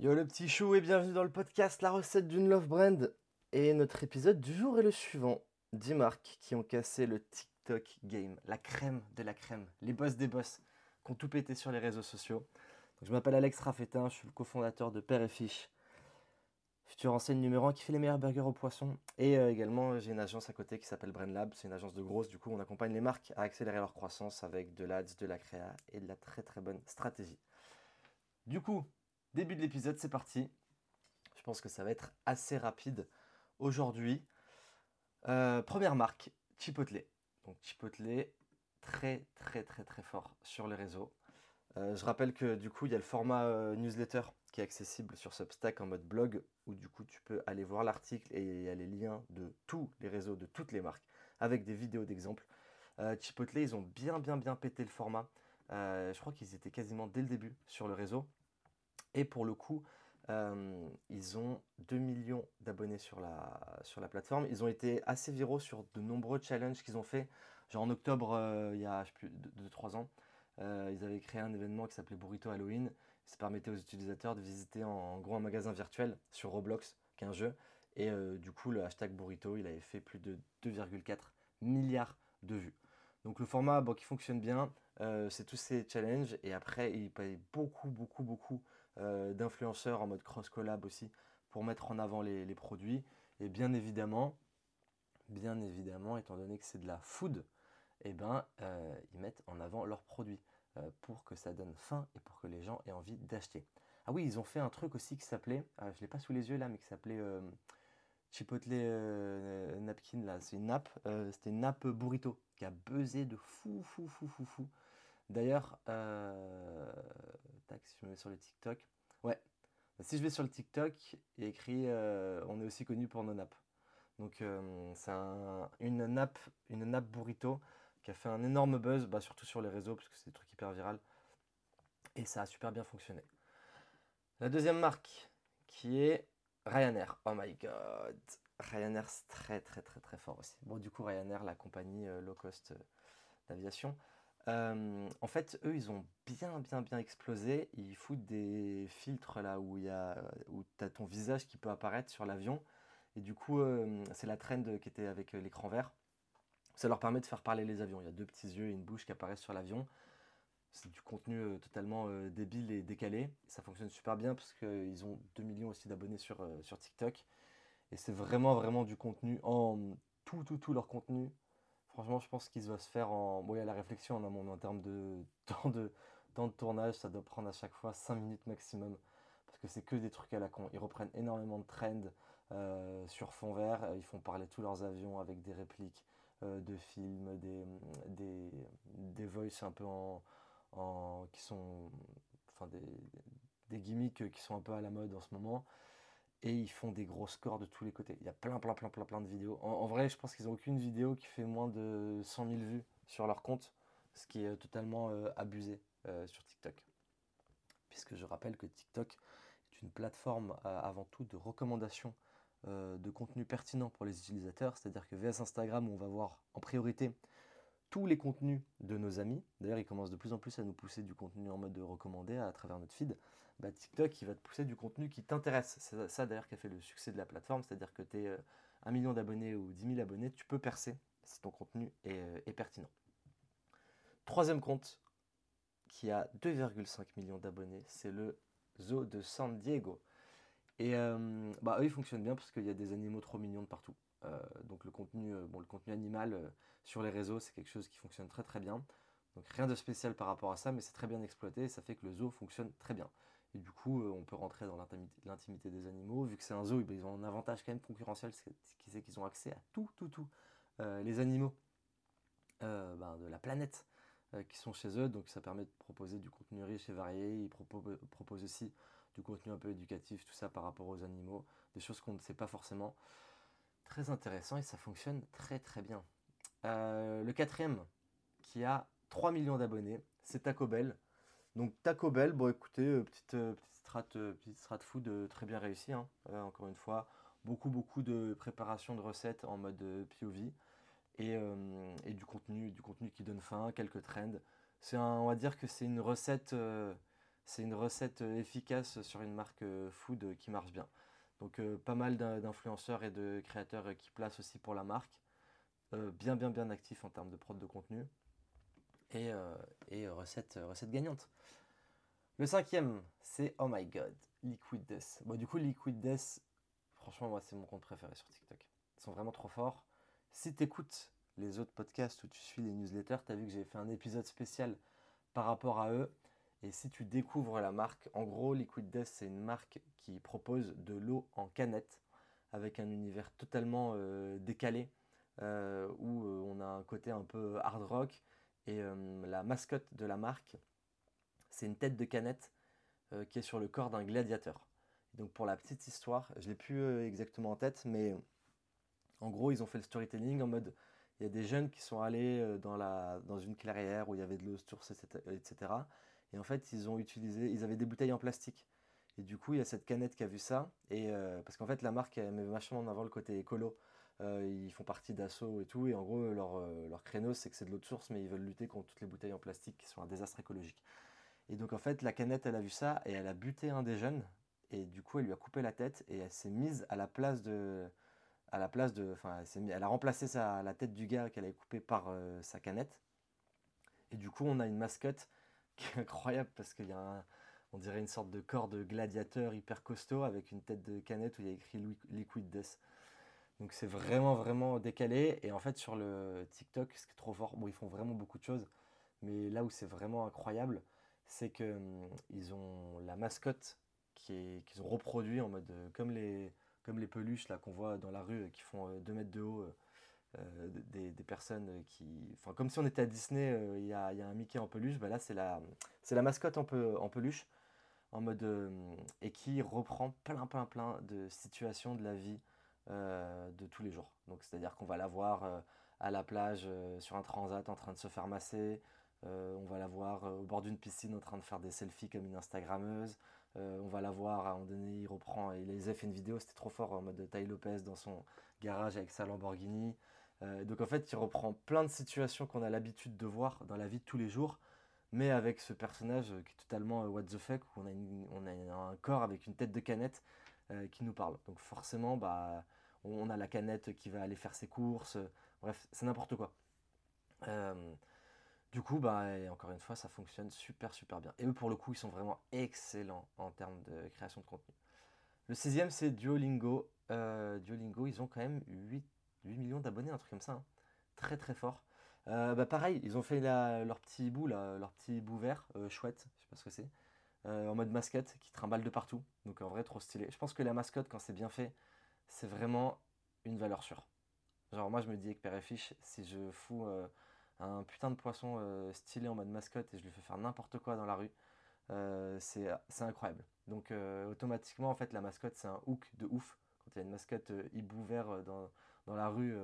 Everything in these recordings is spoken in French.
Yo le petit chou et bienvenue dans le podcast La recette d'une love brand. Et notre épisode du jour est le suivant. 10 marques qui ont cassé le TikTok game, la crème de la crème, les boss des boss, qui ont tout pété sur les réseaux sociaux. Je m'appelle Alex Raffetin, je suis le cofondateur de Père et Fiche, futur enseigne numéro 1 qui fait les meilleurs burgers au poisson. Et euh, également, j'ai une agence à côté qui s'appelle Brand Lab, c'est une agence de grosses, du coup on accompagne les marques à accélérer leur croissance avec de l'ads, de la créa et de la très très bonne stratégie. Du coup, Début de l'épisode, c'est parti. Je pense que ça va être assez rapide aujourd'hui. Euh, première marque, Chipotle. Donc Chipotle, très très très très fort sur les réseaux. Euh, je rappelle que du coup, il y a le format euh, newsletter qui est accessible sur Substack en mode blog, où du coup, tu peux aller voir l'article et il y a les liens de tous les réseaux, de toutes les marques, avec des vidéos d'exemples. Chipotle, ils ont bien bien bien pété le format. je crois qu'ils étaient quasiment dès le début sur le réseau. Et pour le coup, euh, ils ont 2 millions d'abonnés sur la, sur la plateforme. Ils ont été assez viraux sur de nombreux challenges qu'ils ont fait. Genre en octobre, euh, il y a je sais plus, 2-3 ans, euh, ils avaient créé un événement qui s'appelait Burrito Halloween. Ça permettait aux utilisateurs de visiter en, gros un magasin virtuel sur Roblox, qui est un jeu. Et du coup, le hashtag Burrito, il avait fait plus de 2,4 milliards de vues. Donc le format qui fonctionne bien, c'est tous ces challenges. Et après, il paye beaucoup, beaucoup, beaucoup d'influenceurs en mode cross-collab aussi pour mettre en avant les, produits. Et bien évidemment, bien évidemment, étant donné que c'est de la food, eh ben, euh, ils mettent en avant leurs produits euh, pour que ça donne faim et pour que les gens aient envie d'acheter. Ah oui, ils ont fait un truc aussi qui s'appelait, je ne l'ai pas sous les yeux là, mais qui s'appelait Chipotle Napkin là. C'est une nappe, c'était une nappe burrito qui a buzzé de fou, fou, fou, fou, fou. D'ailleurs, euh, si je me mets sur le TikTok, ouais, si je vais sur le TikTok, a écrit euh, on est aussi connu pour nos nappes. Donc euh, c'est une nappe, une burrito qui a fait un énorme buzz, bah, surtout sur les réseaux parce que c'est des trucs hyper viral. Et ça a super bien fonctionné. La deuxième marque qui est Ryanair. Oh my god. Ryanair c'est très très très très fort aussi. Bon du coup Ryanair, la compagnie low cost d'aviation, euh, en fait, eux, ils ont bien, bien, bien explosé. Ils foutent des filtres là où il y a, où as ton visage qui peut apparaître sur l'avion. Et du coup, euh, c'est la trend qui était avec l'écran vert. Ça leur permet de faire parler les avions. Il y a deux petits yeux et une bouche qui apparaissent sur l'avion. C'est du contenu euh, totalement débile et décalé. Ça fonctionne super bien parce qu'ils ont 2 millions aussi d'abonnés sur, sur TikTok. Et c'est vraiment, vraiment du contenu en tout, tout, tout leur contenu Franchement, je pense qu'il va se faire en. Bon, il y a la réflexion en en termes de temps, de temps de tournage, ça doit prendre à chaque fois 5 minutes maximum. Parce que c'est que des trucs à la con. Ils reprennent énormément de trends euh, sur fond vert. Ils font parler tous leurs avions avec des répliques euh, de films, des, des, des voices un peu en, en qui sont. Enfin, des, des gimmicks qui sont un peu à la mode en ce moment et ils font des gros scores de tous les côtés. Il y a plein, plein, plein, plein, plein de vidéos. En, vrai, je pense qu'ils n'ont aucune vidéo qui fait moins de 100 000 vues sur leur compte, ce qui est totalement euh, abusé euh, sur TikTok. Puisque je rappelle que TikTok est une plateforme euh, avant tout de recommandation de contenu pertinent pour les utilisateurs, c'est-à-dire que VS Instagram, on va voir en priorité les contenus de nos amis. D'ailleurs, ils commencent de plus en plus à nous pousser du contenu en mode de recommandé à travers notre feed. Bah, TikTok, il va te pousser du contenu qui t'intéresse. C'est ça d'ailleurs qui a fait le succès de la plateforme, c'est-à-dire que tu es euh, un million d'abonnés ou 10 000 abonnés, tu peux percer si ton contenu est, euh, pertinent. Troisième compte qui a 2,5 millions d'abonnés, c'est le Zoo de San Diego. Et euh, bah, eux, ils fonctionnent bien parce qu'il y a des animaux trop mignons de partout. Donc le contenu, bon, le contenu animal sur les réseaux, c'est quelque chose qui fonctionne très très bien. Donc rien de spécial par rapport à ça, mais c'est très bien exploité et ça fait que le zoo fonctionne très bien. Et du coup, euh, on peut rentrer dans l'intimité des animaux. Vu que c'est un zoo, ils ont un avantage quand même concurrentiel, c'est qu'ils ont accès à tout, tout, tout. Euh, les animaux euh, ben, de la planète qui sont chez eux. Donc ça permet de proposer du contenu riche et varié. Ils proposent aussi du contenu un peu éducatif, tout ça par rapport aux animaux. Des choses qu'on ne sait pas forcément. Très intéressant et ça fonctionne très très bien. le quatrième, qui a 3 millions d'abonnés, c'est Taco Bell. Donc Taco Bell, bon écoutez, euh, petite, euh, petite, strat, euh, petite food très bien réussie, hein. encore une fois. Beaucoup beaucoup de préparation de recettes en mode POV et, du contenu, du contenu qui donne faim, quelques trends. C'est on va dire que c'est une recette, c'est une recette efficace sur une marque food qui marche bien. Donc pas mal d'influenceurs et de créateurs qui placent aussi pour la marque. bien bien bien actifs en termes de prod de contenu. Et, et recette, recette. Le cinquième, c'est Oh My God, Liquid Death. Bon, du coup, Liquid Death, franchement, moi, c'est mon compte préféré sur TikTok. Ils sont vraiment trop forts. Si tu écoutes les autres podcasts ou tu suis les newsletters, tu as vu que j'ai fait un épisode spécial par rapport à eux. Et si tu découvres la marque, en gros, Liquid Death, c'est une marque qui propose de l'eau en canette avec un univers totalement euh, décalé euh, où euh, on a un côté un peu hard rock. Et la mascotte de la marque, c'est une tête de canette qui est sur le corps d'un gladiateur. donc pour la petite histoire, je l'ai plus exactement en tête, mais en gros ils ont fait le storytelling en mode il y a des jeunes qui sont allés dans, la, dans une clairière où il y avait de l'eau source, etc. Et en fait ils ont utilisé, ils avaient des bouteilles en plastique. Et du coup il y a cette canette qui a vu ça, et parce qu'en fait la marque met vachement en avant le côté écolo. ils font partie d'assaut et tout, et en gros leur, leur créneau c'est que c'est de l'eau de source, mais ils veulent lutter contre toutes les bouteilles en plastique qui sont un désastre écologique. Et donc en fait, la canette, elle a vu ça et elle a buté un des jeunes. Et du coup, elle lui a coupé la tête et elle s'est mise à la place de, à la place de, enfin, elle, elle a remplacé la tête du gars qu'elle avait coupé par euh, sa canette. Et du coup, on a une mascotte qui est incroyable parce qu'il y a un, on dirait une sorte de corps de gladiateur hyper costaud avec une tête de canette où il y a écrit Liquid Death. Donc c'est vraiment vraiment décalé et en fait sur le TikTok, ce qui est trop fort, bon ils font vraiment beaucoup de choses, mais là où c'est vraiment incroyable, c'est que hum, ils ont la mascotte qu'ils ont reproduit en mode euh, comme les comme les peluches là qu'on voit dans la rue qui font 2 euh, mètres de haut euh, des, des, personnes qui enfin comme si on était à Disney il y, a, y, a, un Mickey en peluche bah là c'est la la mascotte en, peu, en peluche en mode et qui reprend plein plein plein de situations de la vie de tous les jours donc c'est à dire qu'on va la voir à la plage sur un transat en train de se faire masser euh, on va la voir euh, au bord d'une piscine en train de faire des selfies comme une Instagrammeuse. Euh, on va la voir à un moment donné, il reprend, il a fait une vidéo, c'était trop fort en mode Ty Lopez dans son garage avec sa Lamborghini. Donc en fait, il reprend plein de situations qu'on a l'habitude de voir dans la vie de tous les jours, mais avec ce personnage qui est totalement what the fuck, où on a, un corps avec une tête de canette qui nous parle. Donc forcément, bah, on a la canette qui va aller faire ses courses, bref, c'est n'importe quoi. Du coup, bah, encore une fois, ça fonctionne super super bien. Et eux, pour le coup, ils sont vraiment excellents en termes de création de contenu. Le sixième, c'est Duolingo. Euh, Duolingo, ils ont quand même 8, 8 millions d'abonnés, un truc comme ça. Hein. Très très fort. Euh, bah, pareil, ils ont fait leur petit bout, leur petit bout vert, euh, chouette, je sais pas ce que c'est, en mode mascotte, qui trimballe de partout. Donc en vrai, trop stylé. Je pense que la mascotte, quand c'est bien fait, c'est vraiment une valeur sûre. Genre moi, je me dis avec Père et Fiche, si je fous un putain de poisson euh, stylé en mode mascotte et je lui fais faire n'importe quoi dans la rue. Euh, c'est incroyable. Donc euh, automatiquement, en fait, la mascotte, c'est un hook de ouf. Quand il y a une mascotte hibou vert dans, dans, la rue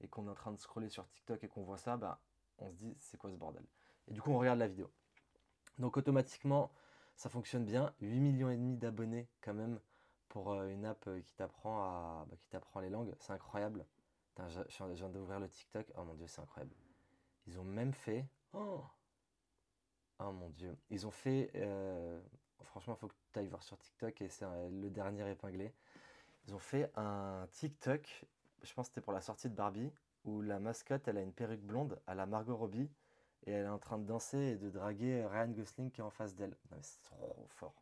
et qu'on est en train de scroller sur TikTok et qu'on voit ça, bah, on se dit, c'est quoi ce bordel? Et du coup, on regarde la vidéo. Donc automatiquement, ça fonctionne bien. 8 millions et demi d'abonnés quand même pour une app qui t'apprend à bah, qui t'apprend les langues, c'est incroyable. je, je viens d'ouvrir le TikTok. Oh mon dieu, c'est incroyable. Ils ont même fait. Oh, oh mon dieu. Ils ont fait. Euh, franchement, faut que tu ailles voir sur TikTok et c'est le dernier épinglé. Ils ont fait un TikTok, je pense que c'était pour la sortie de Barbie, où la mascotte, elle a une perruque blonde à la Margot Robbie et elle est en train de danser et de draguer Ryan Gosling qui est en face d'elle. C'est trop fort.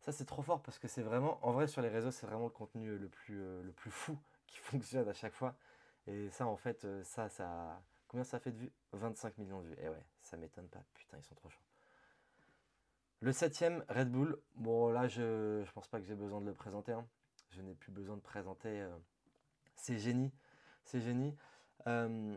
Ça, c'est trop fort parce que c'est vraiment, en vrai, sur les réseaux, c'est vraiment le contenu le plus, euh, le plus fou qui fonctionne à chaque fois. Et ça, en fait, euh, ça, ça, Combien ça fait de vues? 25 millions de vues. Et eh ouais, ça m'étonne pas. Putain, ils sont trop chauds. Le septième, Red Bull. Bon, là, je, je pense pas que j'ai besoin de le présenter. Hein. Je n'ai plus besoin de présenter. Euh, c'est génie. C'est génie. Euh,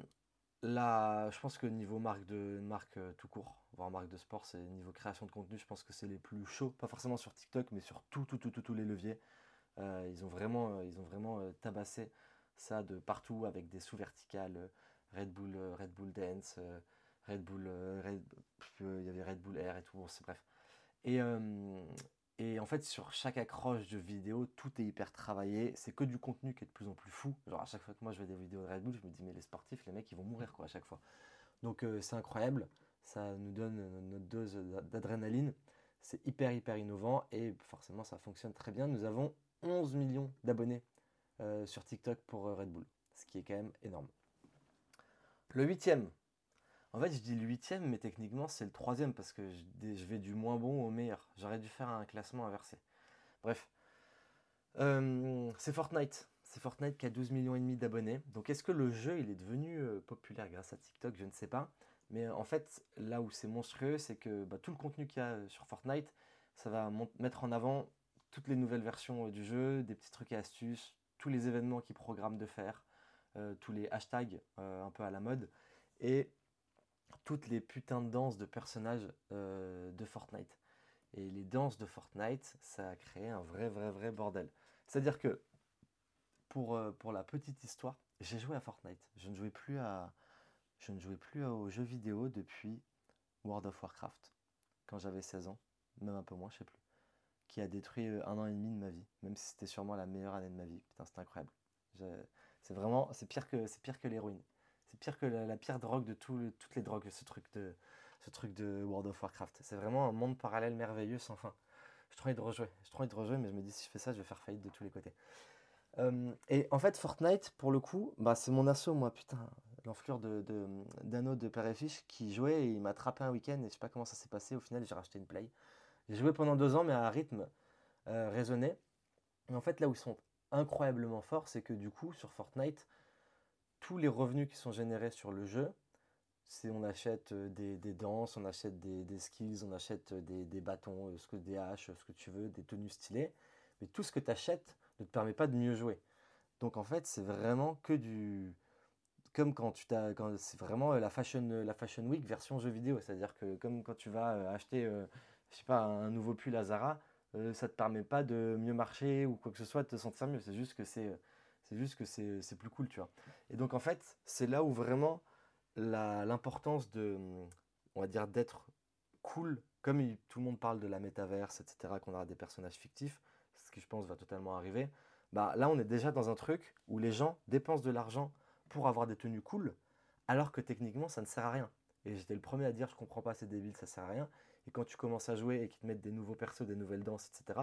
là, je pense que niveau marque, de, marque euh, tout court, voire marque de sport, c'est niveau création de contenu, je pense que c'est les plus chauds. Pas forcément sur TikTok, mais sur tout, tout, tout, tous les leviers. ils ont vraiment, ils ont vraiment tabassé ça de partout avec des sous-verticales Red Bull, euh, Red Bull Dance, euh, Red Bull, euh, il y avait Red Bull Air et tout, bref. Et en fait, sur chaque accroche de vidéo, tout est hyper travaillé. C'est que du contenu qui est de plus en plus fou. Genre, à chaque fois que moi je vais des vidéos de Red Bull, je me dis, mais les sportifs, les mecs, ils vont mourir, quoi, à chaque fois. Donc, c'est incroyable. Ça nous donne notre dose d'adrénaline. C'est hyper, hyper innovant et forcément, ça fonctionne très bien. Nous avons 11 millions d'abonnés euh, sur TikTok pour euh, Red Bull, ce qui est quand même énorme. Le huitième. En fait, je dis le huitième, mais techniquement, c'est le troisième parce que je, vais du moins bon au meilleur. J'aurais dû faire un classement inversé. Bref. Euh, c'est Fortnite. C'est Fortnite qui a 12 millions et demi d'abonnés. Donc est-ce que le jeu il est devenu populaire grâce à TikTok? Je ne sais pas. Mais en fait, là où c'est monstrueux, c'est que bah, tout le contenu qu'il y a sur Fortnite, ça va mettre en avant toutes les nouvelles versions du jeu, des petits trucs et astuces, tous les événements qu'ils programment de faire, euh, tous les hashtags euh, un peu à la mode, et toutes les putains de danses de personnages euh, de Fortnite. Et les danses de Fortnite, ça a créé un vrai, vrai, vrai bordel. C'est-à-dire que, pour, pour la petite histoire, j'ai joué à Fortnite. Je ne jouais plus à, je ne jouais plus aux jeux vidéo depuis World of Warcraft, quand j'avais 16 ans, même un peu moins, je sais plus qui a détruit euh, un an et demi de ma vie, même si c'était sûrement la meilleure année de ma vie. Putain, c'est incroyable. C'est vraiment, c'est pire que, c'est pire que l'héroïne. C'est pire que la, pire drogue de toutes les drogues, ce truc de, ce truc de World of Warcraft. C'est vraiment un monde parallèle merveilleux sans fin. Je trouve envie de rejouer. Trouve envie de rejouer, mais je me dis si je fais ça, je vais faire faillite de tous les côtés. Euh, et en fait, Fortnite, pour le coup, bah, c'est mon assaut, moi, putain, l'enflure de, d'anneau de, Père et Fiche qui jouait et il m'a attrapé un week-end et je sais pas comment ça s'est passé. Au final, j'ai racheté une Play. J'ai joué pendant deux ans, mais à un rythme euh, raisonné. Et en fait, là où ils sont incroyablement forts, c'est que du coup, sur Fortnite, tous les revenus qui sont générés sur le jeu, c'est on achète euh, des, danses, on achète des, skills, on achète euh, des, bâtons, ce que, des haches, ce que tu veux, des tenues stylées. Mais tout ce que tu achètes ne te permet pas de mieux jouer. Donc en fait, c'est vraiment que du. Comme quand tu t'as. C'est vraiment la fashion, la fashion Week version jeu vidéo. C'est-à-dire que comme quand tu vas acheter je sais pas, un nouveau pull à Zara, euh, ça te permet pas de mieux marcher ou quoi que ce soit, de te sentir mieux. C'est juste que c'est, euh, c'est juste que c'est, plus cool, tu vois. Et donc en fait, c'est là où vraiment l'importance de, on va dire, d'être cool, comme tout le monde parle de la métaverse, etc., qu'on aura des personnages fictifs, ce qui je pense va totalement arriver. Bah là, on est déjà dans un truc où les gens dépensent de l'argent pour avoir des tenues cool, alors que techniquement, ça ne sert à rien. Et j'étais le premier à dire, je comprends pas, c'est débile, ça sert à rien. Et quand tu commences à jouer et qu'ils te mettent des nouveaux persos, des nouvelles danses, etc.,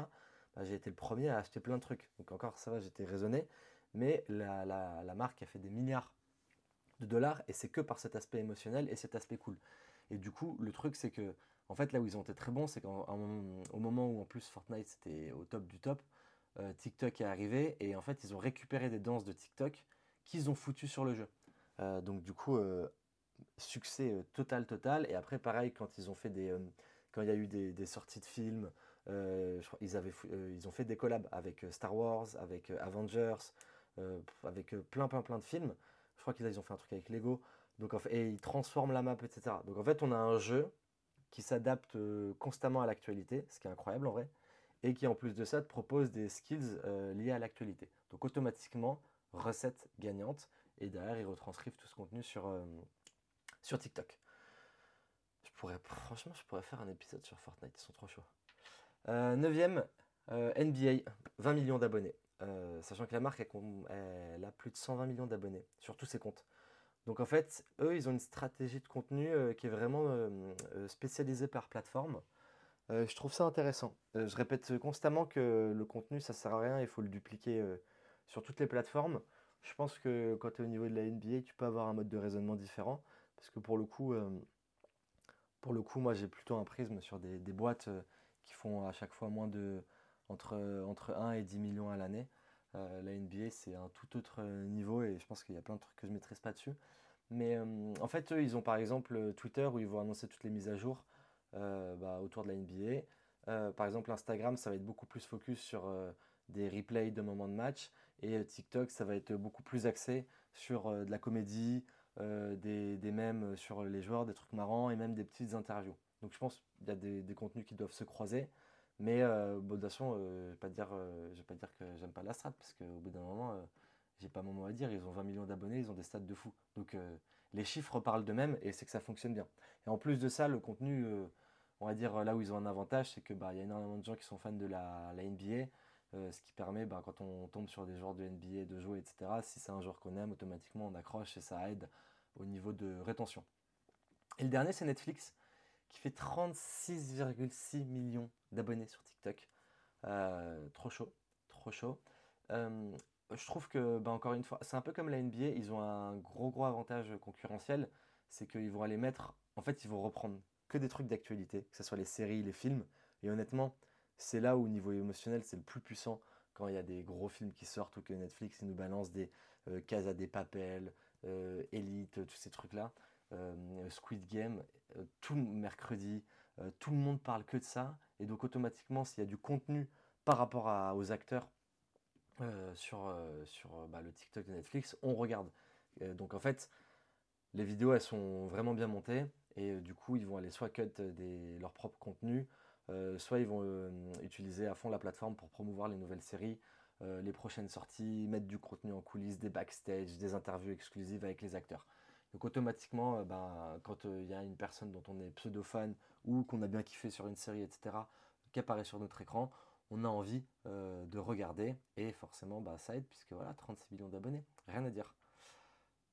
bah, j'ai été le premier à acheter plein de trucs. Donc encore, ça va, j'étais raisonné. Mais la, la, marque a fait des milliards de dollars et c'est que par cet aspect émotionnel et cet aspect cool. Et du coup, le truc, c'est que, en fait, là où ils ont été très bons, c'est qu'au moment où en plus Fortnite c'était au top du top, euh, TikTok est arrivé et en fait, ils ont récupéré des danses de TikTok qu'ils ont foutues sur le jeu. Euh, donc, du coup, euh, succès total, total. Et après, pareil, quand ils ont fait des, quand il y a eu des, sorties de films, ils, avaient, ils ont fait des collabs avec Star Wars, avec Avengers, avec plein, plein, plein de films. Je crois qu'ils ont fait un truc avec Lego. Donc, et ils transforment la map, etc. Donc en fait, on a un jeu qui s'adapte constamment à l'actualité, ce qui est incroyable en vrai, et qui en plus de ça te propose des skills liés à l'actualité. Donc automatiquement, recette gagnante, et derrière, ils retranscrivent tout ce contenu sur, TikTok franchement, je pourrais faire un épisode sur Fortnite, ils sont trop chauds. Euh, neuvième, euh, NBA, 20 millions d'abonnés. Euh, sachant que la marque, elle, a plus de 120 millions d'abonnés sur tous ses comptes. Donc en fait, eux, ils ont une stratégie de contenu qui est vraiment spécialisée par plateforme. je trouve ça intéressant. je répète constamment que le contenu, ça sert à rien, il faut le dupliquer sur toutes les plateformes. Je pense que quand tu es au niveau de la NBA, tu peux avoir un mode de raisonnement différent. Parce que pour le coup, moi, j'ai plutôt un prisme sur des, boîtes euh, qui font à chaque fois moins de entre, entre 1 et 10 millions à l'année. Euh, la NBA, c'est un tout autre euh, niveau et je pense qu'il y a plein de trucs que je ne maîtrise pas dessus. Mais en fait, eux, ils ont par exemple Twitter où ils vont annoncer toutes les mises à jour bah, autour de la NBA. par exemple, Instagram, ça va être beaucoup plus focus sur des replays de moments de match. Et TikTok, ça va être beaucoup plus axé sur de la comédie, euh, des, des mèmes sur les joueurs, des trucs marrants et même des petites interviews. Donc je pense qu'il y a des, contenus qui doivent se croiser. Mais euh, bon, de toute façon, euh, je ne vais pas dire, vais pas dire que j'aime pas la strat, parce qu'au bout d'un moment, j'ai pas mon mot à dire. Ils ont 20 millions d'abonnés, ils ont des stats de fou. Donc les chiffres parlent d'eux-mêmes et c'est que ça fonctionne bien. Et en plus de ça, le contenu, on va dire là où ils ont un avantage, c'est que bah, y a énormément de gens qui sont fans de la, NBA. Euh, ce qui permet, bah, quand on tombe sur des joueurs de NBA, de jouer, etc., si c'est un joueur qu'on aime, automatiquement on accroche et ça aide au niveau de rétention. Et le dernier, c'est Netflix, qui fait 36,6 millions d'abonnés sur TikTok. Euh, trop chaud, trop chaud. Euh, je trouve que, bah, encore une fois, c'est un peu comme la NBA, ils ont un gros gros avantage concurrentiel, c'est qu'ils vont aller mettre, en fait, ils vont reprendre que des trucs d'actualité, que ce soit les séries, les films, et honnêtement, c'est là où, au niveau émotionnel, c'est le plus puissant quand il y a des gros films qui sortent ou que Netflix nous balance des euh, Casa des Papel, euh, Elite, tous ces trucs-là, euh, Squid Game, euh, tout mercredi, tout le monde parle que de ça, et donc automatiquement, s'il y a du contenu par rapport aux acteurs sur, sur bah, le TikTok de Netflix, on regarde. donc en fait, les vidéos, elles sont vraiment bien montées, et du coup, ils vont aller soit cut des, leur propre contenu, soit ils vont utiliser à fond la plateforme pour promouvoir les nouvelles séries, les prochaines sorties, mettre du contenu en coulisses, des backstage, des interviews exclusives avec les acteurs. Donc automatiquement, euh, ben, quand euh, il y a une personne dont on est pseudo-fan ou qu'on a bien kiffé sur une série, etc., qui apparaît sur notre écran, on a envie euh, de regarder et forcément bah, ça aide puisque voilà 36 millions d'abonnés, rien à dire.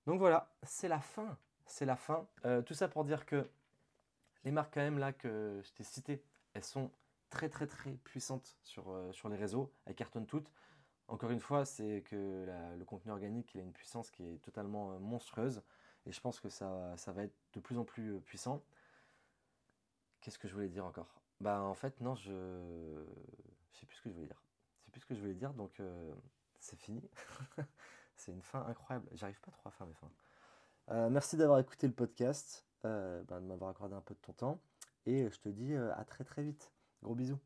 Donc voilà, c'est la fin, c'est la fin. tout ça pour dire que les marques quand même là que je t'ai citées, elles sont très très très puissantes sur, sur les réseaux, elles cartonnent toutes. Encore une fois, c'est que le contenu organique il a une puissance qui est totalement monstrueuse. Et je pense que ça, va être de plus en plus euh, puissant. Qu'est-ce que je voulais dire encore? Bah en fait non, je ne sais plus ce que je voulais dire. Je sais plus ce que je voulais dire, donc euh, c'est fini. c'est une fin incroyable. J'arrive pas trop à faire mes fins. Euh, merci d'avoir écouté le podcast, bah, de m'avoir accordé un peu de ton temps. Et je te dis à très très vite. Gros bisous.